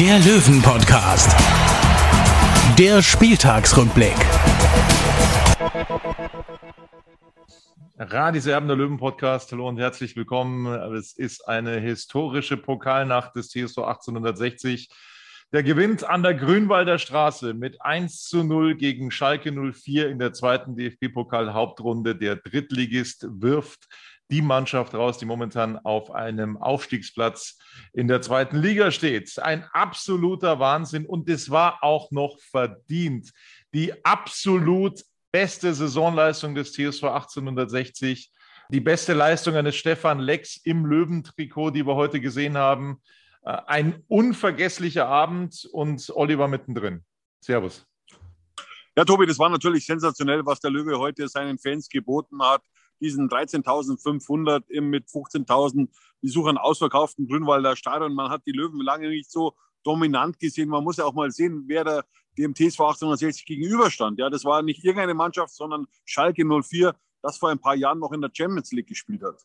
der Löwen-Podcast. Der Spieltagsrückblick. Radis Erben der Löwen Podcast. Hallo und herzlich willkommen. Es ist eine historische Pokalnacht des TSV 1860. Der gewinnt an der Grünwalder Straße mit 1 zu 0 gegen Schalke 04 in der zweiten DFB-Pokal-Hauptrunde. Der Drittligist wirft die Mannschaft raus, die momentan auf einem Aufstiegsplatz in der zweiten Liga steht. Ein absoluter Wahnsinn und es war auch noch verdient. Die absolut beste Saisonleistung des TSV 1860, die beste Leistung eines Stefan Lex im Löwentrikot, die wir heute gesehen haben. Äh, Ein unvergesslicher Abend und Oliver mittendrin. Servus. Ja, Tobi, das war natürlich sensationell, was der Löwe heute seinen Fans geboten hat. Diesen 13.500 mit 15.000 Besuchern ausverkauften Grünwalder Stadion. Man hat die Löwen lange nicht so dominant gesehen. Man muss ja auch mal sehen, wer da dem TSV 1860 gegenüberstand. Ja, das war nicht irgendeine Mannschaft, sondern Schalke 04, das vor ein paar Jahren noch in der Champions League gespielt hat.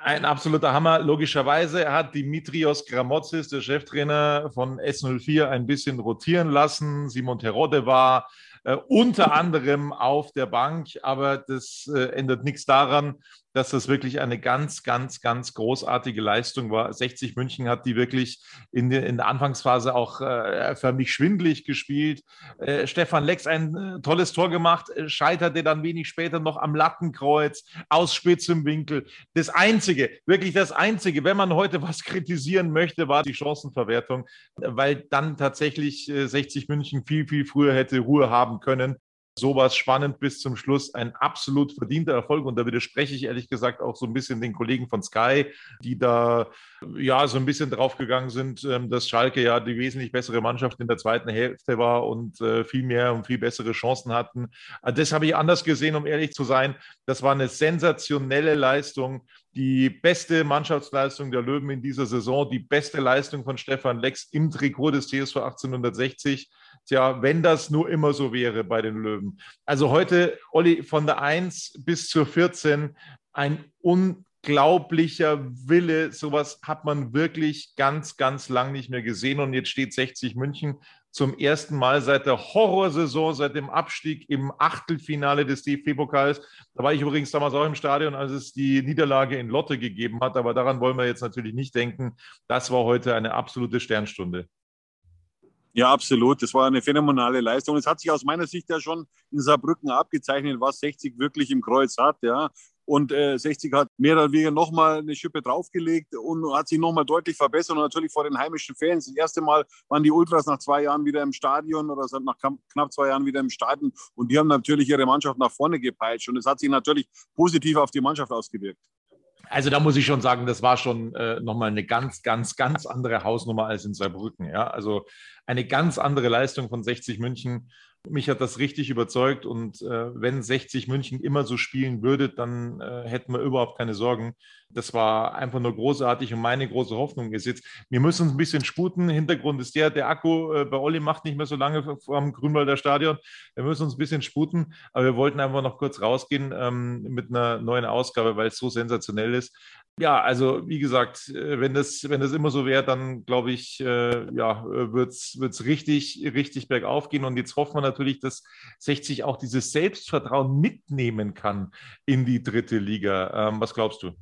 Ein absoluter Hammer, logischerweise. Er hat Dimitrios Gramotzis, der Cheftrainer von S04, ein bisschen rotieren lassen. Simon Terodde war unter anderem auf der Bank, aber das äh, ändert nichts daran, dass das wirklich eine ganz, ganz, ganz großartige Leistung war. 60 München hat die wirklich in der, in der Anfangsphase auch äh, förmlich schwindlig gespielt. Äh, Stefan Lex ein äh, tolles Tor gemacht, äh, scheiterte dann wenig später noch am Lattenkreuz, aus spitzem Winkel. Das Einzige, wirklich das Einzige, wenn man heute was kritisieren möchte, war die Chancenverwertung, weil dann tatsächlich äh, 60 München viel, viel früher hätte Ruhe haben können sowas spannend bis zum Schluss. Ein absolut verdienter Erfolg. Und da widerspreche ich ehrlich gesagt auch so ein bisschen den Kollegen von Sky, die da ja so ein bisschen draufgegangen sind, ähm, dass Schalke ja die wesentlich bessere Mannschaft in der zweiten Hälfte war und äh, viel mehr und viel bessere Chancen hatten. Äh, das habe ich anders gesehen, um ehrlich zu sein. Das war eine sensationelle Leistung. Die beste Mannschaftsleistung der Löwen in dieser Saison, die beste Leistung von Stefan Lex im Trikot des TSV 1860. Tja, wenn das nur immer so wäre bei den Löwen. Also heute, Olli, von der 1 bis zur 14 ein unglaublicher Wille. Sowas hat man wirklich ganz, ganz lang nicht mehr gesehen. Und jetzt steht 60 München zum ersten Mal seit der Horrorsaison, seit dem Abstieg im Achtelfinale des DFB-Pokals. Da war ich übrigens damals auch im Stadion, als es die Niederlage in Lotte gegeben hat. Aber daran wollen wir jetzt natürlich nicht denken. Das war heute eine absolute Sternstunde. Ja, absolut. Das war eine phänomenale Leistung. Es hat sich aus meiner Sicht ja schon in Saarbrücken abgezeichnet, was 60 wirklich im Kreuz hat. Ja. Und äh, 60 hat mehr oder weniger nochmal eine Schippe draufgelegt und hat sich nochmal deutlich verbessert und natürlich vor den heimischen Fans. Das erste Mal waren die Ultras nach zwei Jahren wieder im Stadion oder nach knapp zwei Jahren wieder im Stadion und die haben natürlich ihre Mannschaft nach vorne gepeitscht und es hat sich natürlich positiv auf die Mannschaft ausgewirkt. Also da muss ich schon sagen, das war schon äh, nochmal eine ganz, ganz, ganz andere Hausnummer als in Saarbrücken. Ja? Also eine ganz andere Leistung von 60 München. Mich hat das richtig überzeugt und äh, wenn 60 München immer so spielen würde, dann äh, hätten wir überhaupt keine Sorgen. Das war einfach nur großartig und meine große Hoffnung ist jetzt, wir müssen uns ein bisschen sputen. Hintergrund ist der, der Akku äh, bei Olli macht nicht mehr so lange vom Grünwalder Stadion. Wir müssen uns ein bisschen sputen, aber wir wollten einfach noch kurz rausgehen ähm, mit einer neuen Ausgabe, weil es so sensationell ist. Ja, also wie gesagt, äh, wenn das, wenn das immer so wäre, dann glaube ich, äh, ja, wird es richtig, richtig bergauf gehen. Und jetzt hoffen wir natürlich, dass 60 auch dieses Selbstvertrauen mitnehmen kann in die dritte Liga. Ähm, was glaubst du?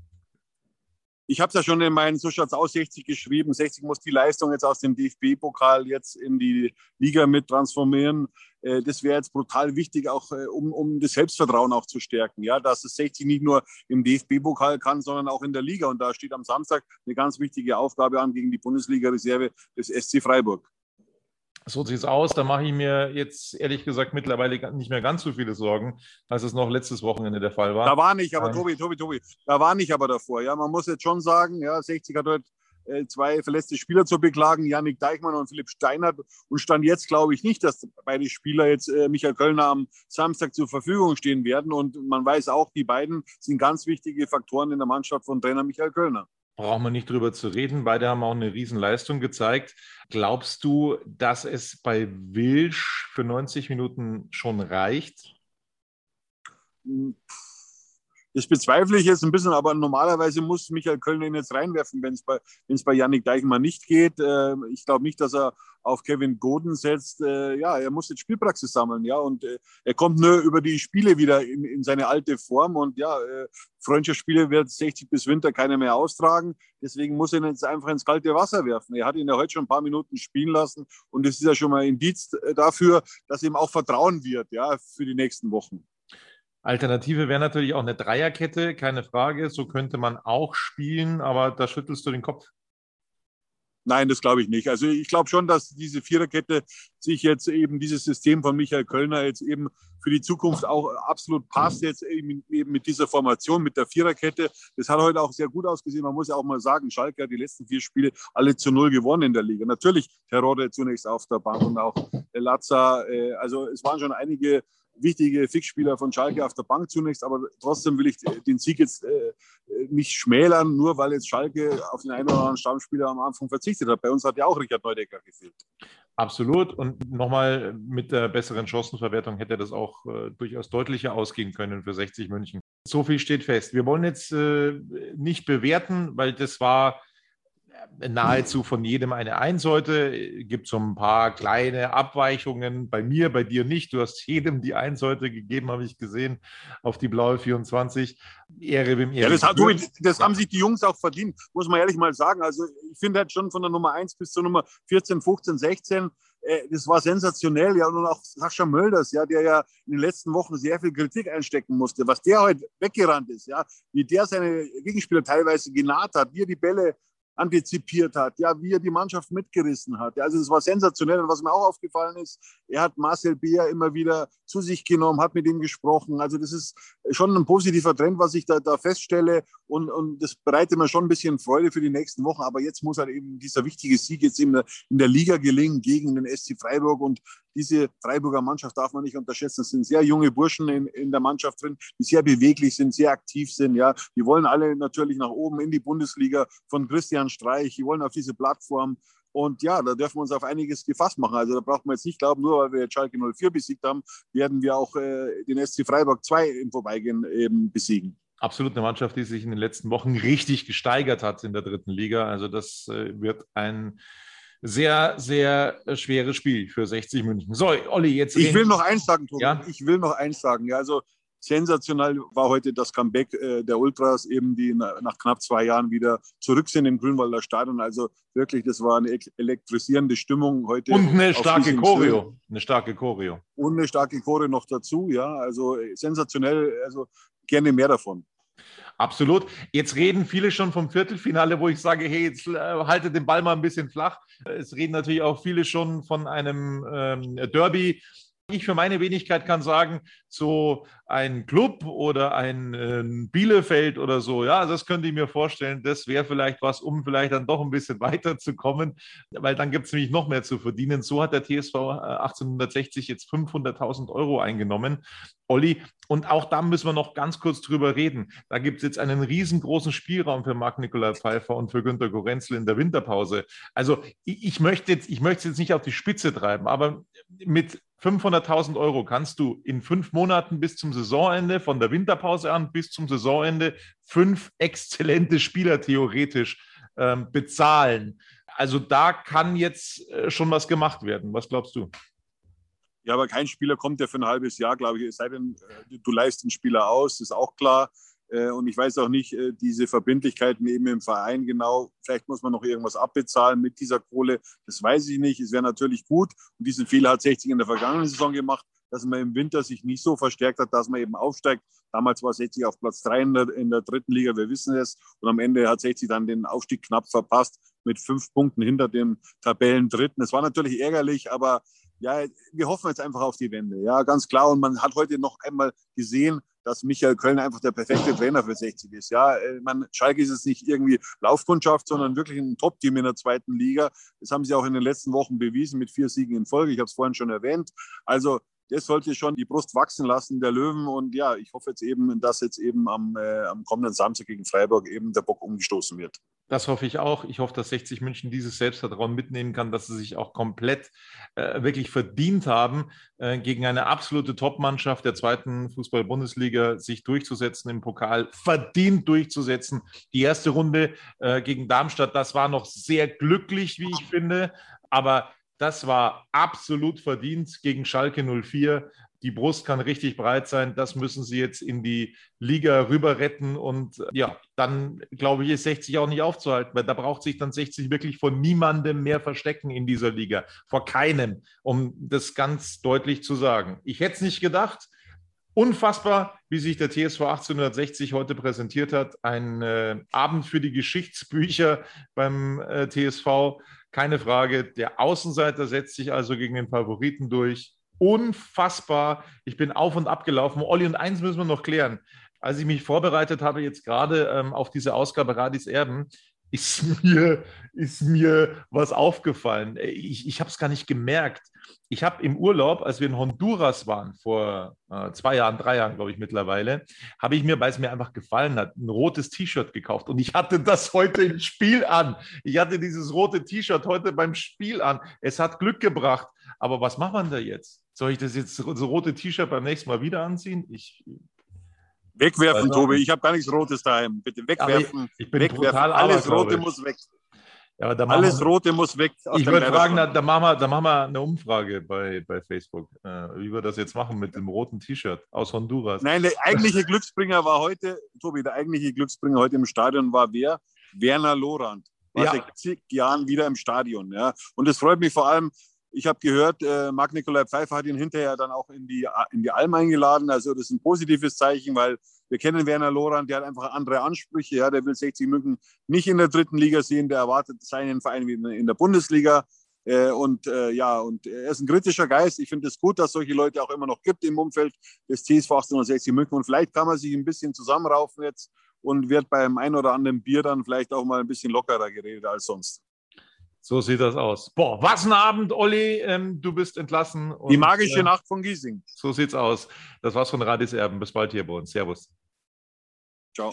Ich habe es ja schon in meinen So schaut's aus 60 geschrieben. 60 muss die Leistung jetzt aus dem DFB-Pokal jetzt in die Liga mit transformieren. Äh, das wäre jetzt brutal wichtig, auch äh, um, um das Selbstvertrauen auch zu stärken. Ja, dass es 60 nicht nur im DFB-Pokal kann, sondern auch in der Liga. Und da steht am Samstag eine ganz wichtige Aufgabe an gegen die Bundesliga-Reserve des SC Freiburg. So sieht es aus. Da mache ich mir jetzt ehrlich gesagt mittlerweile nicht mehr ganz so viele Sorgen, als es noch letztes Wochenende der Fall war. Da war nicht, aber ähm. Tobi, Tobi, Tobi, da war nicht aber davor. Ja, man muss jetzt schon sagen, ja, 60 hat heute äh, zwei verletzte Spieler zu beklagen, Janik Deichmann und Philipp Steinert. Und stand jetzt glaube ich nicht, dass beide Spieler jetzt äh, Michael Kölner am Samstag zur Verfügung stehen werden. Und man weiß auch, die beiden sind ganz wichtige Faktoren in der Mannschaft von Trainer Michael Kölner brauchen wir nicht drüber zu reden. Beide haben auch eine Riesenleistung gezeigt. Glaubst du, dass es bei Wilsch für 90 Minuten schon reicht? Das bezweifle ich jetzt ein bisschen, aber normalerweise muss Michael Köln ihn jetzt reinwerfen, wenn es bei, bei Yannick Deichmann nicht geht. Ähm, ich glaube nicht, dass er auf Kevin Goden setzt. Äh, ja, er muss jetzt Spielpraxis sammeln, ja, und äh, er kommt nur über die Spiele wieder in, in seine alte Form und ja, äh, Freundschaftsspiele wird 60 bis Winter keiner mehr austragen. Deswegen muss er ihn jetzt einfach ins kalte Wasser werfen. Er hat ihn ja heute schon ein paar Minuten spielen lassen und das ist ja schon mal Indiz dafür, dass ihm auch Vertrauen wird, ja, für die nächsten Wochen. Alternative wäre natürlich auch eine Dreierkette, keine Frage. So könnte man auch spielen, aber da schüttelst du den Kopf. Nein, das glaube ich nicht. Also ich glaube schon, dass diese Viererkette sich jetzt eben dieses System von Michael Kölner jetzt eben für die Zukunft auch absolut passt, jetzt eben, mit dieser Formation, mit der Viererkette. Das hat heute auch sehr gut ausgesehen. Man muss ja auch mal sagen, Schalke hat die letzten vier Spiele alle zu null gewonnen in der Liga. Natürlich Terodde zunächst auf der Bank und auch Lazza. Äh, also es waren schon einige wichtige Fixspieler von Schalke auf der Bank zunächst, aber trotzdem will ich den Sieg jetzt äh, nicht schmälern, nur weil jetzt Schalke auf den einen oder anderen Stammspieler am Anfang verzichtet hat. Bei uns hat ja auch Richard Neudecker gefehlt. Absolut. Und nochmal mit der besseren Chancenverwertung hätte das auch äh, durchaus deutlicher ausgehen können für 60 München. So viel steht fest. Wir wollen jetzt äh, nicht bewerten, weil das war nahezu von jedem eine Einsäute. Gibt so ein paar kleine Abweichungen. Bei mir, bei dir nicht. Du hast jedem die Einsäute gegeben, habe ich gesehen, auf die blaue 24. Ehre wem Ehre. Ja, das, hat, das haben sich die Jungs auch verdient, muss man ehrlich mal sagen. Also ich finde halt schon von der Nummer 1 bis zur Nummer 14, 15, 16 das war sensationell, ja, und auch Sascha Mölders, ja, der ja in den letzten Wochen sehr viel Kritik einstecken musste, was der heute weggerannt ist, ja, wie der seine Gegenspieler teilweise genaht hat, wie er die Bälle antizipiert hat, ja, wie er die Mannschaft mitgerissen hat. Also das war sensationell. Und was mir auch aufgefallen ist, er hat Marcel Beer immer wieder zu sich genommen, hat mit ihm gesprochen. Also das ist schon ein positiver Trend, was ich da, da feststelle. Und, und das bereitet mir schon ein bisschen Freude für die nächsten Wochen. Aber jetzt muss halt eben dieser wichtige Sieg jetzt in der, in der Liga gelingen gegen den SC Freiburg. Und diese Freiburger Mannschaft darf man nicht unterschätzen. Es sind sehr junge Burschen in, in der Mannschaft drin, die sehr beweglich sind, sehr aktiv sind. Ja, die wollen alle natürlich nach oben in die Bundesliga von Christian Streich. Die wollen auf diese Plattform. Und ja, da dürfen wir uns auf einiges gefasst machen. Also da braucht man jetzt nicht glauben, nur weil wir jetzt Schalke 04 besiegt haben, werden wir auch äh, den SC Freiburg 2 im Vorbeigehen eben besiegen. Absolut eine Mannschaft, die sich in den letzten Wochen richtig gesteigert hat in der dritten Liga. Also das äh, wird ein sehr, sehr schweres Spiel für 60 München. So, Olli, jetzt. Ich will noch eins sagen, Tobi. Ja? Ich will noch eins sagen. Ja, also sensationell war heute das Comeback äh, der Ultras, eben die nach knapp zwei Jahren wieder zurück sind im Grünwalder Stadion. Also wirklich, das war eine elektrisierende Stimmung heute. Und eine starke Choreo. Eine starke Choreo. Und eine starke Choreo noch dazu, ja. Also sensationell, also gerne mehr davon. Absolut. Jetzt reden viele schon vom Viertelfinale, wo ich sage, hey, jetzt äh, haltet den Ball mal ein bisschen flach. Es reden natürlich auch viele schon von einem ähm, Derby. Ich für meine Wenigkeit kann sagen, so ein Club oder ein äh, Bielefeld oder so, ja, das könnte ich mir vorstellen, das wäre vielleicht was, um vielleicht dann doch ein bisschen weiterzukommen, weil dann gibt es nämlich noch mehr zu verdienen. So hat der TSV 1860 äh, jetzt 500.000 Euro eingenommen. Olli, und auch da müssen wir noch ganz kurz drüber reden. Da gibt es jetzt einen riesengroßen Spielraum für Marc-Nikolai Pfeiffer und für Günter Gorenzel in der Winterpause. Also ich, ich möchte jetzt, ich möchte es jetzt nicht auf die Spitze treiben, aber mit 500.000 Euro kannst du in fünf Monaten bis zum Saisonende, von der Winterpause an bis zum Saisonende, fünf exzellente Spieler theoretisch ähm, bezahlen. Also da kann jetzt äh, schon was gemacht werden. Was glaubst du? Ja, aber kein Spieler kommt ja für ein halbes Jahr, glaube ich, es sei denn, äh, du leist den Spieler aus, ist auch klar. Äh, und ich weiß auch nicht, äh, diese Verbindlichkeiten eben im Verein genau. Vielleicht muss man noch irgendwas abbezahlen mit dieser Kohle. Das weiß ich nicht. Es wäre natürlich gut. Und diesen Fehler hat 60 in der vergangenen Saison gemacht, dass man im Winter sich nicht so verstärkt hat, dass man eben aufsteigt. Damals war 60 auf Platz 3 in der, in der dritten Liga, wir wissen es. Und am Ende hat 60 dann den Aufstieg knapp verpasst mit fünf Punkten hinter dem Tabellendritten. Es war natürlich ärgerlich, aber ja, wir hoffen jetzt einfach auf die Wende. Ja, ganz klar. Und man hat heute noch einmal gesehen, dass Michael Köln einfach der perfekte Trainer für 60 ist. Ja, äh, man, Schalke ist jetzt nicht irgendwie Laufkundschaft, sondern wirklich ein Top-Team in der zweiten Liga. Das haben sie auch in den letzten Wochen bewiesen mit vier Siegen in Folge. Ich habe es vorhin schon erwähnt. Also das sollte schon die Brust wachsen lassen der Löwen. Und ja, ich hoffe jetzt eben, dass jetzt eben am, äh, am kommenden Samstag gegen Freiburg eben der Bock umgestoßen wird. Das hoffe ich auch. Ich hoffe, dass 60 München dieses Selbstvertrauen mitnehmen kann, dass sie sich auch komplett äh, wirklich verdient haben, äh, gegen eine absolute Top-Mannschaft der zweiten Fußball-Bundesliga sich durchzusetzen, im Pokal verdient durchzusetzen. Die erste Runde äh, gegen Darmstadt, das war noch sehr glücklich, wie ich finde, aber das war absolut verdient gegen Schalke 04 die Brust kann richtig breit sein. Das müssen sie jetzt in die Liga rüber retten. Und ja, dann glaube ich, ist 60 auch nicht aufzuhalten, weil da braucht sich dann 60 wirklich von niemandem mehr verstecken in dieser Liga. Vor keinem, um das ganz deutlich zu sagen. Ich hätte es nicht gedacht. Unfassbar, wie sich der TSV 1860 heute präsentiert hat. Ein äh, Abend für die Geschichtsbücher beim äh, TSV. Keine Frage. Der Außenseiter setzt sich also gegen den Favoriten durch unfassbar. Ich bin auf und ab gelaufen. Olli, und eins müssen wir noch klären. Als ich mich vorbereitet habe, jetzt gerade ähm, auf diese Ausgabe Radis Erben, ist mir, ist mir was aufgefallen. Ich, ich habe es gar nicht gemerkt. Ich habe im Urlaub, als wir in Honduras waren, vor äh, zwei Jahren, drei Jahren, glaube ich mittlerweile, habe ich mir, weil es mir einfach gefallen hat, ein rotes T-Shirt gekauft. Und ich hatte das heute im Spiel an. Ich hatte dieses rote T-Shirt heute beim Spiel an. Es hat Glück gebracht. Aber was macht man da jetzt? Soll ich das jetzt so rote T-Shirt beim nächsten Mal wieder anziehen? Ich Wegwerfen, Tobi. Ich habe gar nichts Rotes daheim. Bitte wegwerfen. Ich, ich bin wegwerfen. brutal Alles Rote muss weg. Ja, Alles wir, Rote muss weg. Ich würde fragen, da, da, machen wir, da machen wir eine Umfrage bei, bei Facebook, äh, wie wir das jetzt machen mit dem roten T-Shirt aus Honduras. Nein, der eigentliche Glücksbringer war heute, Tobi, der eigentliche Glücksbringer heute im Stadion war wer? Werner Lorand. War ja. seit zig Jahren wieder im Stadion. Ja. Und es freut mich vor allem, ich habe gehört, äh, Marc-Nikolai Pfeiffer hat ihn hinterher dann auch in die, in die Alm eingeladen. Also das ist ein positives Zeichen, weil wir kennen Werner Lorand, der hat einfach andere Ansprüche. Ja, der will 60 München nicht in der dritten Liga sehen, der erwartet seinen Verein wie in der Bundesliga. Äh, und äh, ja, und er ist ein kritischer Geist. Ich finde es gut, dass solche Leute auch immer noch gibt im Umfeld des TSV 1860 München. Und vielleicht kann man sich ein bisschen zusammenraufen jetzt und wird beim ein oder anderen Bier dann vielleicht auch mal ein bisschen lockerer geredet als sonst. So sieht das aus. Boah, was ein Abend, Olli. Ähm, du bist entlassen. Und, Die magische äh, Nacht von Giesing. So sieht's aus. Das war's von Radis Erben. Bis bald hier bei uns. Servus. Ciao.